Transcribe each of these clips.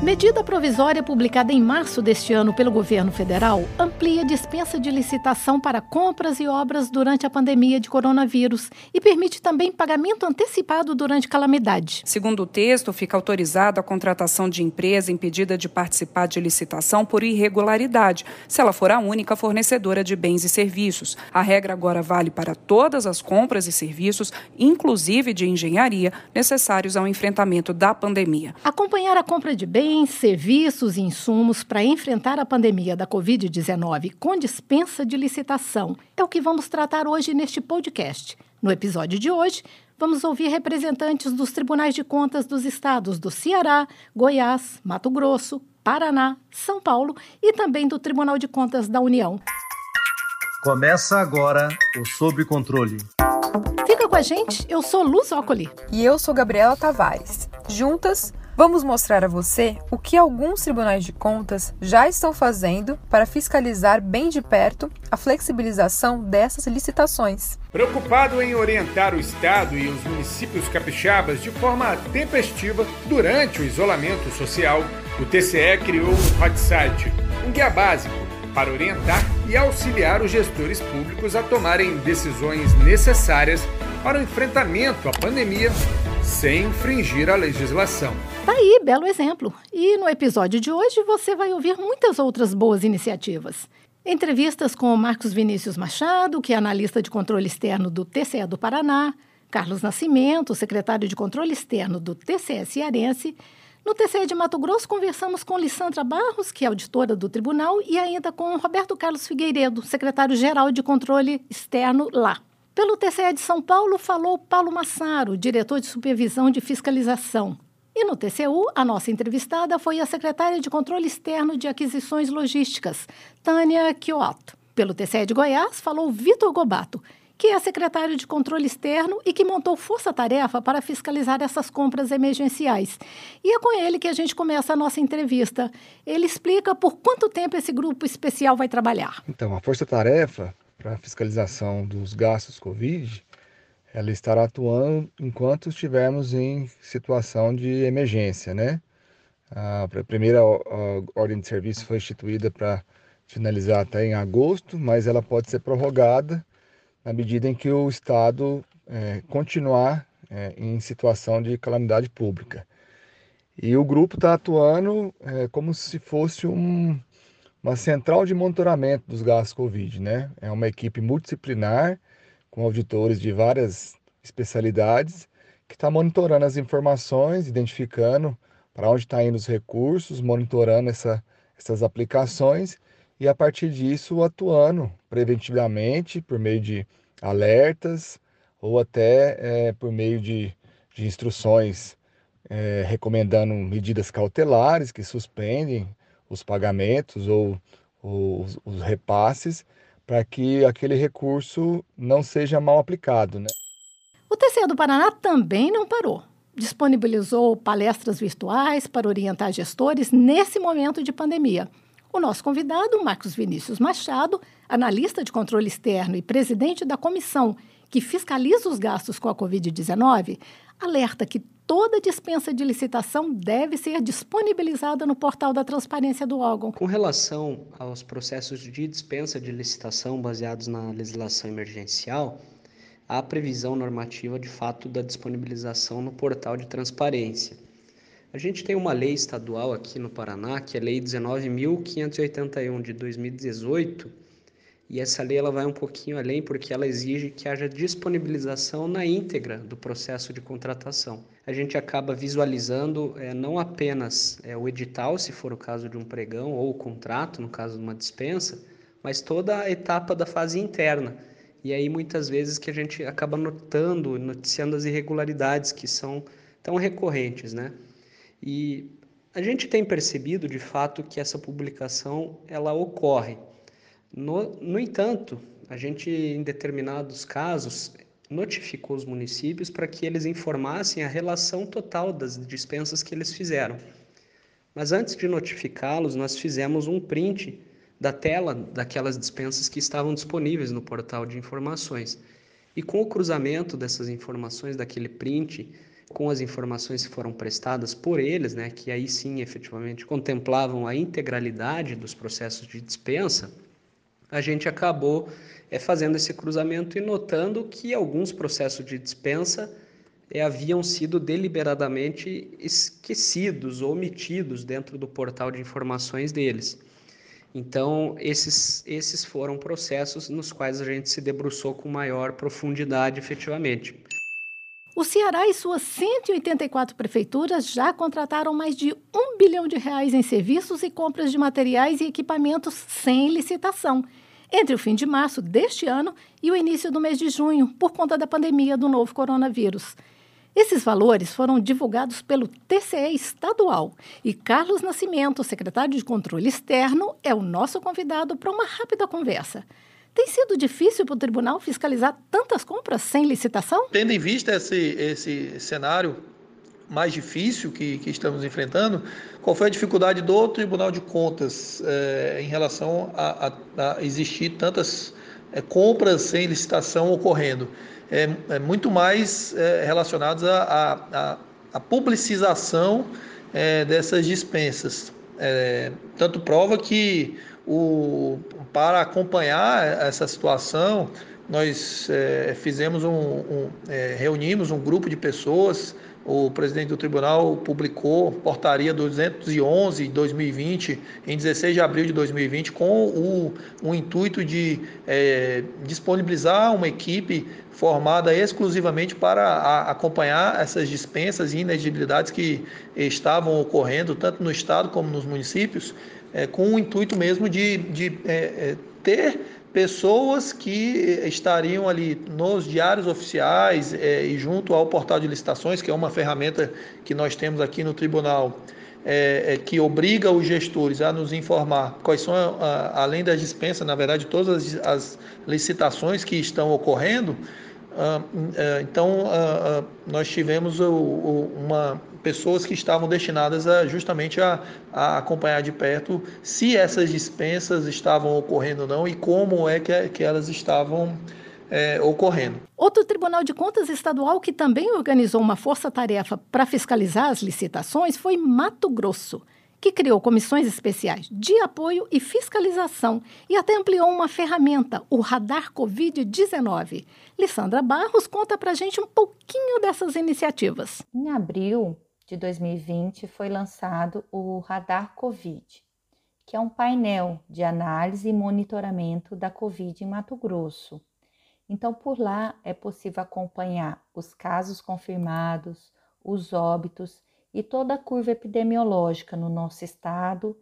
Medida provisória publicada em março deste ano pelo governo federal amplia a dispensa de licitação para compras e obras durante a pandemia de coronavírus e permite também pagamento antecipado durante calamidade. Segundo o texto, fica autorizada a contratação de empresa impedida de participar de licitação por irregularidade, se ela for a única fornecedora de bens e serviços. A regra agora vale para todas as compras e serviços, inclusive de engenharia, necessários ao enfrentamento da pandemia. Acompanhar a compra de bens bens, serviços e insumos para enfrentar a pandemia da Covid-19 com dispensa de licitação é o que vamos tratar hoje neste podcast. No episódio de hoje, vamos ouvir representantes dos tribunais de contas dos estados do Ceará, Goiás, Mato Grosso, Paraná, São Paulo e também do Tribunal de Contas da União. Começa agora o Sob Controle. Fica com a gente, eu sou Luz Ocoli. E eu sou Gabriela Tavares. Juntas, Vamos mostrar a você o que alguns tribunais de contas já estão fazendo para fiscalizar bem de perto a flexibilização dessas licitações. Preocupado em orientar o Estado e os municípios capixabas de forma tempestiva durante o isolamento social, o TCE criou um hot site, um guia básico para orientar e auxiliar os gestores públicos a tomarem decisões necessárias para o enfrentamento à pandemia sem infringir a legislação. Tá aí, belo exemplo. E no episódio de hoje você vai ouvir muitas outras boas iniciativas. Entrevistas com Marcos Vinícius Machado, que é analista de controle externo do TCE do Paraná, Carlos Nascimento, secretário de controle externo do TCE Cearense. No TCE de Mato Grosso, conversamos com Lissandra Barros, que é auditora do tribunal, e ainda com Roberto Carlos Figueiredo, secretário-geral de controle externo lá. Pelo TCE de São Paulo, falou Paulo Massaro, diretor de supervisão de fiscalização. E no TCU, a nossa entrevistada foi a secretária de Controle Externo de Aquisições Logísticas, Tânia Kioto. Pelo TCE de Goiás, falou Vitor Gobato, que é secretário de Controle Externo e que montou força-tarefa para fiscalizar essas compras emergenciais. E é com ele que a gente começa a nossa entrevista. Ele explica por quanto tempo esse grupo especial vai trabalhar. Então, a força-tarefa para fiscalização dos gastos Covid, ela estará atuando enquanto estivermos em situação de emergência, né? A primeira ordem de serviço foi instituída para finalizar até em agosto, mas ela pode ser prorrogada na medida em que o Estado é, continuar é, em situação de calamidade pública. E o grupo está atuando é, como se fosse um, uma central de monitoramento dos gastos Covid, né? É uma equipe multidisciplinar com auditores de várias especialidades que está monitorando as informações, identificando para onde estão tá indo os recursos, monitorando essa, essas aplicações e a partir disso atuando preventivamente por meio de alertas ou até é, por meio de, de instruções é, recomendando medidas cautelares que suspendem os pagamentos ou, os, os repasses para que aquele recurso não seja mal aplicado. Né? O TCE do Paraná também não parou. Disponibilizou palestras virtuais para orientar gestores nesse momento de pandemia. O nosso convidado, Marcos Vinícius Machado, analista de controle externo e presidente da comissão que fiscaliza os gastos com a Covid-19, alerta que toda dispensa de licitação deve ser disponibilizada no portal da transparência do órgão. Com relação aos processos de dispensa de licitação baseados na legislação emergencial, há previsão normativa de fato da disponibilização no portal de transparência. A gente tem uma lei estadual aqui no Paraná, que é a Lei 19.581 de 2018, e essa lei ela vai um pouquinho além porque ela exige que haja disponibilização na íntegra do processo de contratação. A gente acaba visualizando é, não apenas é, o edital, se for o caso de um pregão, ou o contrato, no caso de uma dispensa, mas toda a etapa da fase interna. E aí muitas vezes que a gente acaba notando, noticiando as irregularidades que são tão recorrentes, né? E a gente tem percebido de fato que essa publicação ela ocorre no, no entanto, a gente, em determinados casos, notificou os municípios para que eles informassem a relação total das dispensas que eles fizeram. Mas antes de notificá-los, nós fizemos um print da tela daquelas dispensas que estavam disponíveis no portal de informações. E com o cruzamento dessas informações daquele print com as informações que foram prestadas por eles, né, que aí sim efetivamente contemplavam a integralidade dos processos de dispensa, a gente acabou é, fazendo esse cruzamento e notando que alguns processos de dispensa é, haviam sido deliberadamente esquecidos ou omitidos dentro do portal de informações deles. Então, esses, esses foram processos nos quais a gente se debruçou com maior profundidade efetivamente. O Ceará e suas 184 prefeituras já contrataram mais de um bilhão de reais em serviços e compras de materiais e equipamentos sem licitação, entre o fim de março deste ano e o início do mês de junho, por conta da pandemia do novo coronavírus. Esses valores foram divulgados pelo TCE estadual e Carlos Nascimento, secretário de Controle Externo, é o nosso convidado para uma rápida conversa. Tem sido difícil para o tribunal fiscalizar tantas compras sem licitação? Tendo em vista esse, esse cenário mais difícil que, que estamos enfrentando, qual foi a dificuldade do Tribunal de Contas é, em relação a, a, a existir tantas é, compras sem licitação ocorrendo? É, é muito mais é, relacionados à publicização dessas dispensas. Tanto prova que o, para acompanhar essa situação, nós é, fizemos um, um é, reunimos um grupo de pessoas. O presidente do tribunal publicou portaria 211 de 2020, em 16 de abril de 2020, com o, o intuito de é, disponibilizar uma equipe formada exclusivamente para a, acompanhar essas dispensas e inegibilidades que estavam ocorrendo, tanto no Estado como nos municípios, é, com o intuito mesmo de, de é, é ter pessoas que estariam ali nos diários oficiais é, e junto ao portal de licitações, que é uma ferramenta que nós temos aqui no tribunal, é, é, que obriga os gestores a nos informar quais são, a, além das dispensas, na verdade, todas as, as licitações que estão ocorrendo. Ah, ah, então, ah, nós tivemos uma, pessoas que estavam destinadas a, justamente a, a, acompanhar de perto se essas dispensas estavam ocorrendo ou não e como é que, que elas estavam é, ocorrendo. Outro Tribunal de Contas Estadual que também organizou uma força-tarefa para fiscalizar as licitações foi Mato Grosso, que criou comissões especiais de apoio e fiscalização e até ampliou uma ferramenta, o Radar Covid-19. Lissandra Barros conta para gente um pouquinho dessas iniciativas. Em abril, de 2020 foi lançado o Radar Covid, que é um painel de análise e monitoramento da Covid em Mato Grosso. Então, por lá é possível acompanhar os casos confirmados, os óbitos e toda a curva epidemiológica no nosso estado,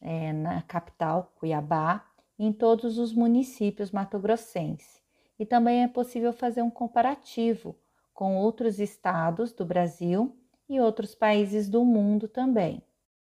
é, na capital, Cuiabá, em todos os municípios matogrossenses. E também é possível fazer um comparativo com outros estados do Brasil e outros países do mundo também.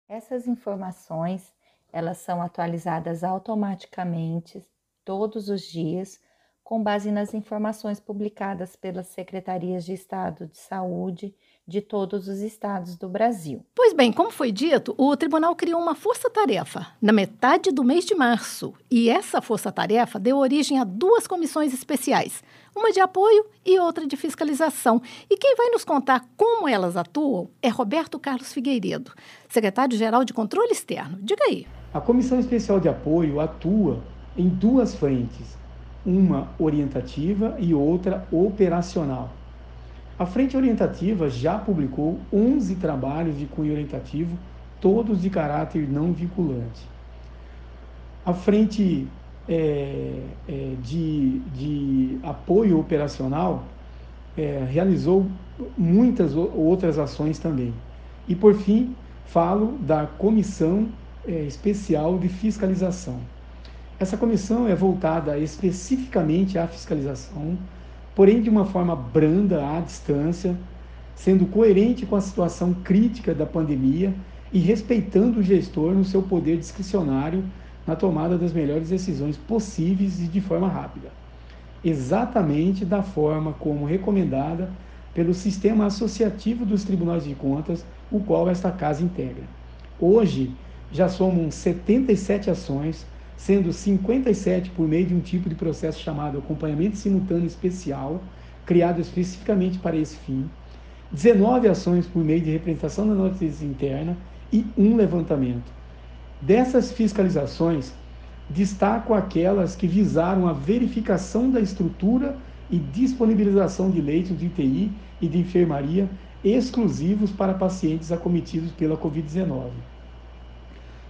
Essas informações, elas são atualizadas automaticamente todos os dias com base nas informações publicadas pelas secretarias de Estado de Saúde de todos os estados do Brasil. Pois bem, como foi dito, o tribunal criou uma força-tarefa na metade do mês de março. E essa força-tarefa deu origem a duas comissões especiais, uma de apoio e outra de fiscalização. E quem vai nos contar como elas atuam é Roberto Carlos Figueiredo, secretário-geral de Controle Externo. Diga aí. A Comissão Especial de Apoio atua em duas frentes, uma orientativa e outra operacional. A Frente Orientativa já publicou 11 trabalhos de cunho orientativo, todos de caráter não vinculante. A Frente é, é, de, de, apoio operacional é, realizou muitas outras ações também. E, por fim, falo da Comissão é, Especial de Fiscalização. Essa comissão é voltada especificamente à fiscalização porém de uma forma branda, à distância, sendo coerente com a situação crítica da pandemia e respeitando o gestor no seu poder discricionário na tomada das melhores decisões possíveis e de forma rápida. Exatamente da forma como recomendada pelo sistema associativo dos tribunais de contas, o qual esta casa integra. Hoje, já somam 77 ações sendo 57 por meio de um tipo de processo chamado acompanhamento simultâneo especial, criado especificamente para esse fim, 19 ações por meio de representação da notícia interna e um levantamento. Dessas fiscalizações, destaco aquelas que visaram a verificação da estrutura e disponibilização de leitos de UTI e de enfermaria exclusivos para pacientes acometidos pela Covid-19.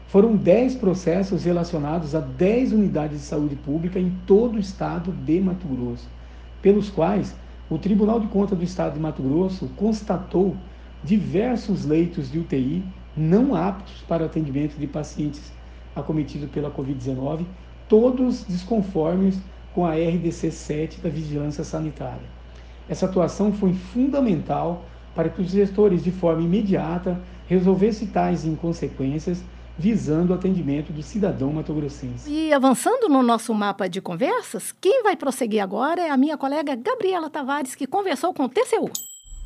Foram 10 processos relacionados a 10 unidades de saúde pública em todo o estado de Mato Grosso, pelos quais o Tribunal de Contas do Estado de Mato Grosso constatou diversos leitos de UTI não aptos para atendimento de pacientes acometidos pela Covid-19, todos desconformes com a RDC 7 da Vigilância Sanitária. Essa atuação foi fundamental para que os gestores, de forma imediata, resolvessem tais inconsequências, visando o atendimento do cidadão matogrossense. E avançando no nosso mapa de conversas, quem vai prosseguir agora é a minha colega Gabriela Tavares, que conversou com o TCU.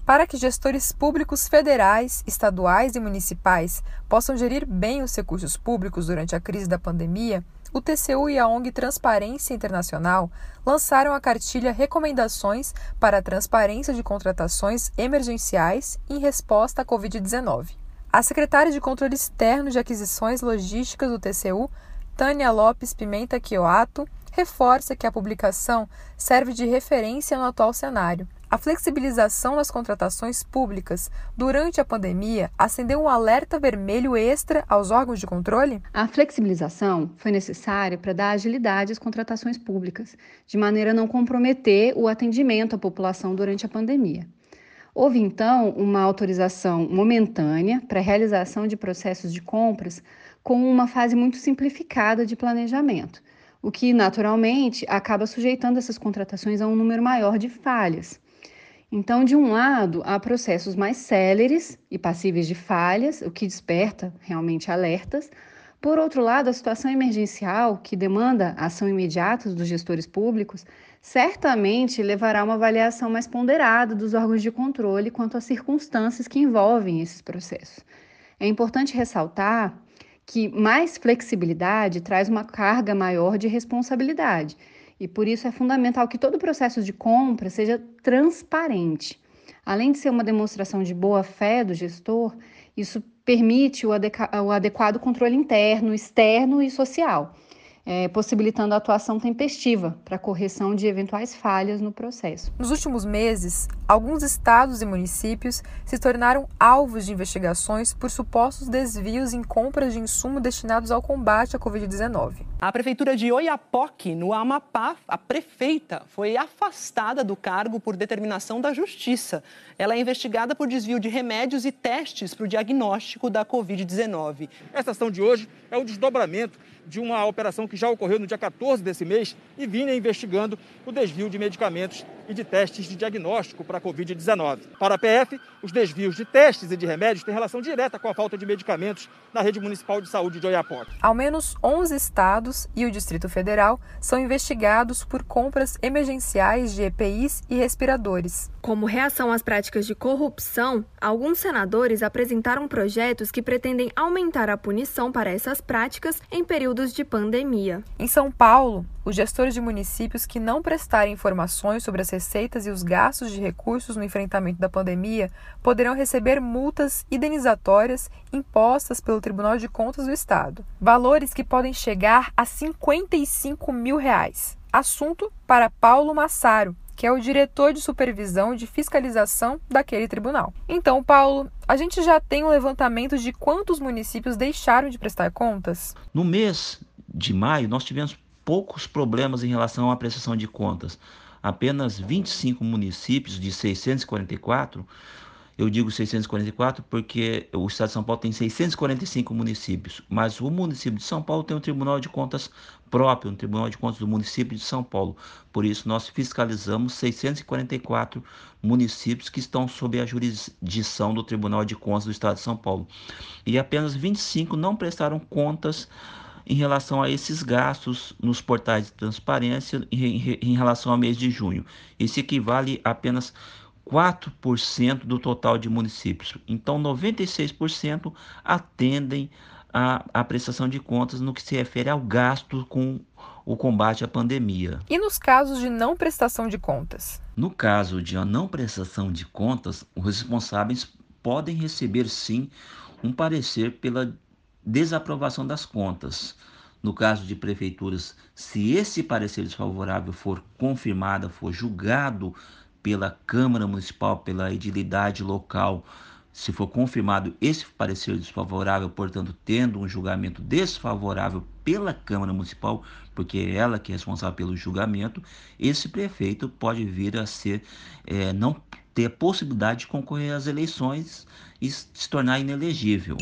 Para que gestores públicos federais, estaduais e municipais possam gerir bem os recursos públicos durante a crise da pandemia, o TCU e a ONG Transparência Internacional lançaram a cartilha Recomendações para a Transparência de Contratações Emergenciais em Resposta à Covid-19. A secretária de Controle Externo de Aquisições Logísticas do TCU, Tânia Lopes Pimenta Quioato, reforça que a publicação serve de referência no atual cenário a flexibilização nas contratações públicas durante a pandemia acendeu um alerta vermelho extra aos órgãos de controle? A flexibilização foi necessária para dar agilidade às contratações públicas, de maneira a não comprometer o atendimento à população durante a pandemia. Houve então uma autorização momentânea para a realização de processos de compras com uma fase muito simplificada de planejamento, o que naturalmente acaba sujeitando essas contratações a um número maior de falhas. Então, de um lado, há processos mais céleres e passíveis de falhas, o que desperta realmente alertas. Por outro lado, a situação emergencial, que demanda ação imediata dos gestores públicos, certamente levará a uma avaliação mais ponderada dos órgãos de controle quanto às circunstâncias que envolvem esses processos. É importante ressaltar que mais flexibilidade traz uma carga maior de responsabilidade e por isso é fundamental que todo o processo de compra seja transparente. Além de ser uma demonstração de boa fé do gestor, isso permite o, adequado controle interno, externo e social é, possibilitando a atuação tempestiva para correção de eventuais falhas no processo. Nos últimos meses, alguns estados e municípios se tornaram alvos de investigações por supostos desvios em compras de insumo destinados ao combate à Covid-19. A prefeitura de Oiapoque, no Amapá, a prefeita foi afastada do cargo por determinação da Justiça. Ela é investigada por desvio de remédios e testes para o diagnóstico da Covid-19. Essa ação de hoje é o desdobramento de uma operação que já ocorreu no dia 14 desse mês e vinha investigando o desvio de medicamentos e de testes de diagnóstico para a Covid-19. Para a PF, os desvios de testes e de remédios têm relação direta com a falta de medicamentos na rede municipal de saúde de Oiapoque. Ao menos 11 estados e o Distrito Federal são investigados por compras emergenciais de EPIs e respiradores. Como reação às práticas de corrupção, alguns senadores apresentaram projetos que pretendem aumentar a punição para essas práticas em períodos de pandemia. Em São Paulo, os gestores de municípios que não prestarem informações sobre as receitas e os gastos de recursos no enfrentamento da pandemia poderão receber multas indenizatórias impostas pelo Tribunal de Contas do Estado. Valores que podem chegar a 55 mil reais. Assunto para Paulo Massaro, que é o diretor de supervisão de fiscalização daquele tribunal. Então, Paulo, a gente já tem um levantamento de quantos municípios deixaram de prestar contas? No mês de maio, nós tivemos poucos problemas em relação à prestação de contas. Apenas 25 municípios de 644, eu digo 644 porque o estado de São Paulo tem 645 municípios, mas o município de São Paulo tem um Tribunal de Contas próprio, um Tribunal de Contas do município de São Paulo. Por isso, nós fiscalizamos 644 municípios que estão sob a jurisdição do Tribunal de Contas do estado de São Paulo. E apenas 25 não prestaram contas em relação a esses gastos nos portais de transparência em, relação ao mês de junho. Isso equivale a apenas 4% do total de municípios. Então, 96% atendem a, a prestação de contas no que se refere ao gasto com o combate à pandemia. E nos casos de não prestação de contas? No caso de não prestação de contas, os responsáveis podem receber sim um parecer pela desaprovação das contas. No caso de prefeituras, se esse parecer desfavorável for confirmado, for julgado pela Câmara Municipal, pela edilidade local, se for confirmado esse parecer desfavorável, portanto, tendo um julgamento desfavorável pela Câmara Municipal, porque é ela que é responsável pelo julgamento, esse prefeito pode vir a ser, é, não ter a possibilidade de concorrer às eleições e se tornar inelegível.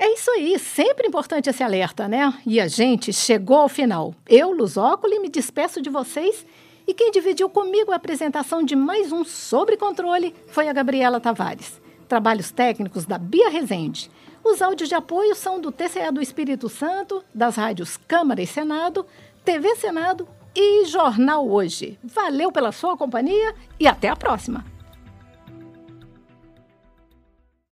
É isso aí, sempre importante esse alerta, né? E a gente chegou ao final. Eu, Luzócoli, me despeço de vocês e quem dividiu comigo a apresentação de mais um Sobre Controle foi a Gabriela Tavares. Trabalhos técnicos da Bia Rezende. Os áudios de apoio são do TCE do Espírito Santo, das rádios Câmara e Senado, TV Senado e Jornal Hoje. Valeu pela sua companhia e até a próxima!